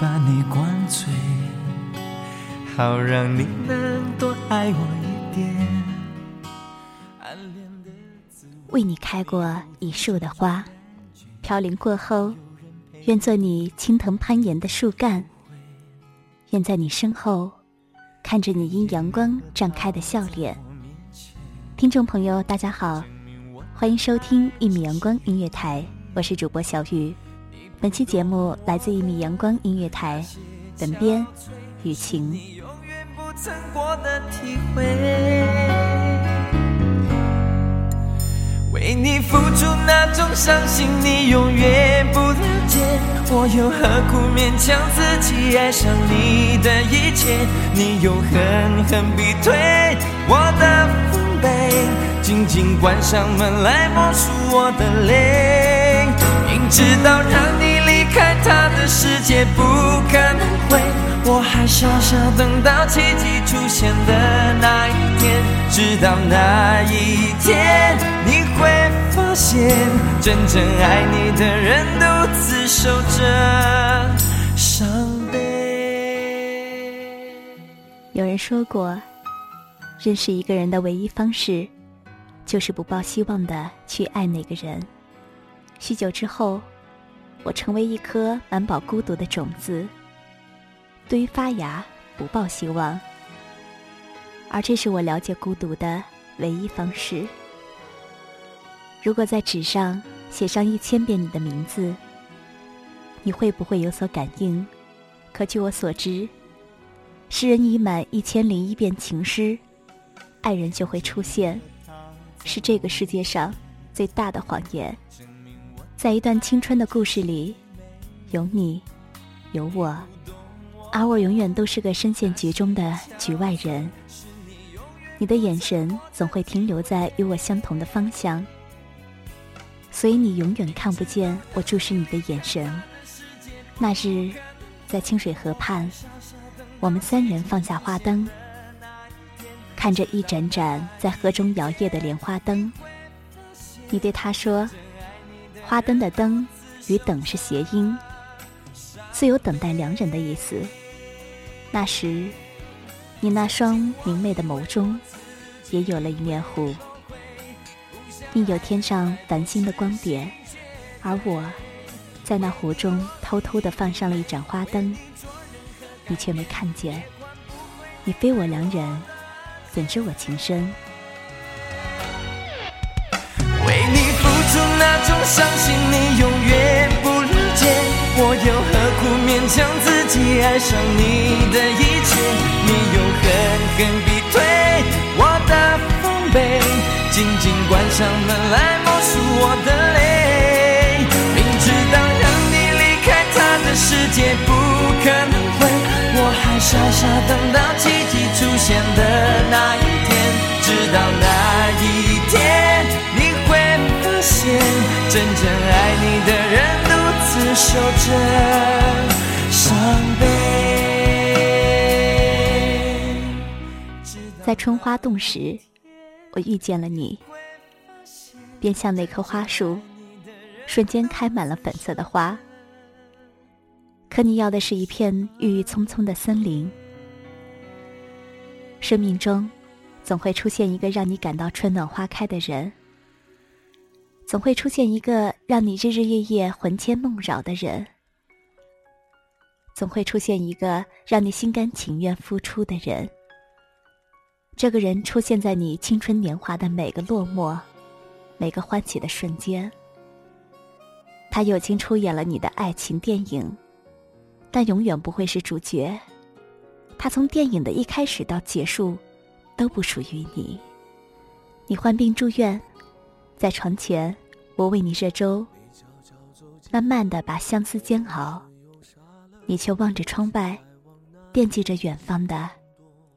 把你灌醉，好让你能多爱我一点。暗恋的滋味为你开过一树的花，飘零过后，愿做你青藤攀岩的树干，愿在你身后，看着你因阳光绽开的笑脸。听众朋友，大家好，欢迎收听一米阳光音乐台，我是主播小雨。本期节目来自一米阳光音乐台，本编雨晴。你永远不曾过的体会。为你付出那种伤心，你永远不了解。我又何苦勉强自己爱上你的一切？你又狠狠逼退我的防备，紧紧关上门来默数我的泪。直到让你离开他的世界不可能会，我还傻傻等到奇迹出现的那一天。直到那一天，你会发现，真正爱你的人独自守着伤悲。有人说过，认识一个人的唯一方式，就是不抱希望的去爱那个人。许久之后，我成为一颗满饱孤独的种子，对于发芽不抱希望。而这是我了解孤独的唯一方式。如果在纸上写上一千遍你的名字，你会不会有所感应？可据我所知，诗人已满一千零一遍情诗，爱人就会出现，是这个世界上最大的谎言。在一段青春的故事里，有你，有我，而我永远都是个深陷局中的局外人。你的眼神总会停留在与我相同的方向，所以你永远看不见我注视你的眼神。那日，在清水河畔，我们三人放下花灯，看着一盏盏在河中摇曳的莲花灯。你对他说：“花灯的灯与等是谐音，自有等待良人的意思。”那时，你那双明媚的眸中，也有了一面湖，映有天上繁星的光点，而我，在那湖中偷偷地放上了一盏花灯，你却没看见。你非我良人，怎知我情深？那种伤心，你永远不了解。我又何苦勉强自己爱上你的一切？你又狠狠逼退我的防备，紧紧关上门来默数我的泪。明知道让你离开他的世界不可能会，我还傻傻等到奇迹出现的那一天。直到那着伤悲。在春花洞时，我遇见了你，便像那棵花树，瞬间开满了粉色的花。可你要的是一片郁郁葱葱的森林。生命中，总会出现一个让你感到春暖花开的人，总会出现一个让你日日夜夜魂牵梦绕的人，总会出现一个让你心甘情愿付出的人。这个人出现在你青春年华的每个落寞、每个欢喜的瞬间。他友情出演了你的爱情电影。但永远不会是主角。他从电影的一开始到结束，都不属于你。你患病住院，在床前，我为你热粥，慢慢的把相思煎熬。你却望着窗外，惦记着远方的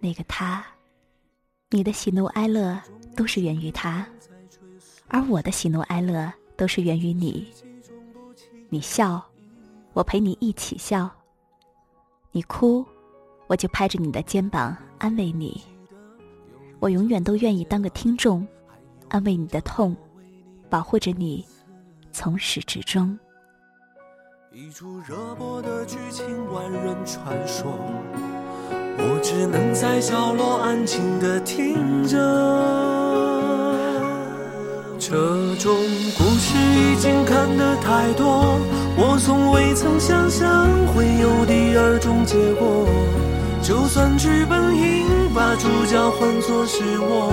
那个他。你的喜怒哀乐都是源于他，而我的喜怒哀乐都是源于你。你笑，我陪你一起笑。你哭，我就拍着你的肩膀安慰你。我永远都愿意当个听众，安慰你的痛，保护着你，从始至终。一出热播的剧情，万人传说，我只能在角落安静的听着。这种故事已经看得太多。我从未曾想象会有第二种结果，就算剧本应把主角换作是我，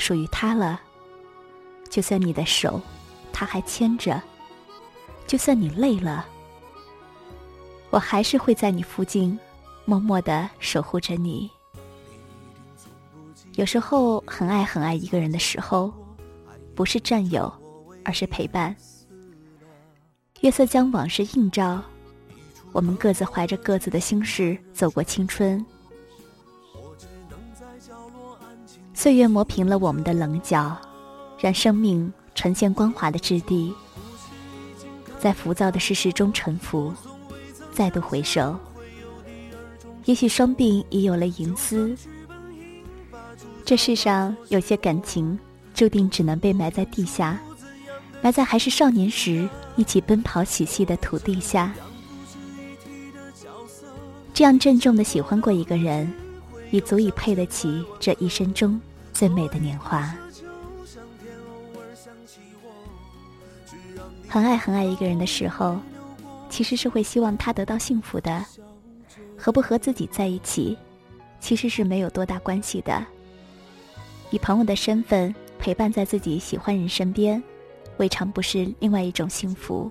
属于他了，就算你的手他还牵着，就算你累了，我还是会在你附近，默默的守护着你。有时候很爱很爱一个人的时候，不是占有。而是陪伴。月色将往事映照，我们各自怀着各自的心事走过青春。岁月磨平了我们的棱角，让生命呈现光滑的质地。在浮躁的世事中沉浮，再度回首，也许双鬓已有了银丝。这世上有些感情，注定只能被埋在地下。埋在还是少年时一起奔跑嬉戏的土地下，这样郑重的喜欢过一个人，已足以配得起这一生中最美的年华。很爱很爱一个人的时候，其实是会希望他得到幸福的。和不和自己在一起，其实是没有多大关系的。以朋友的身份陪伴在自己喜欢人身边。未尝不是另外一种幸福。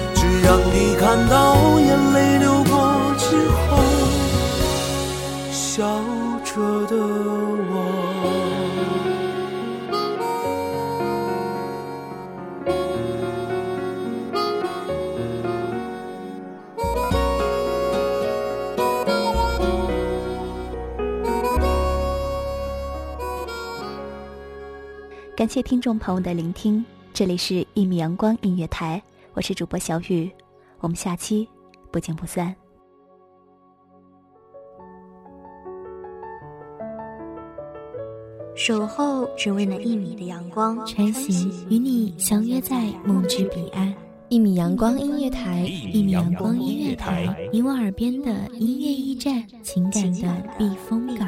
让你看到眼泪流过之后，笑着的我。感谢听众朋友的聆听，这里是《一米阳光音乐台》，我是主播小雨，我们下期不见不散。守候只为那一米的阳光，穿行与你相约在梦之彼岸。一米阳光音乐台，一米阳光音乐台，你我耳边的音乐驿站，情感的避风港。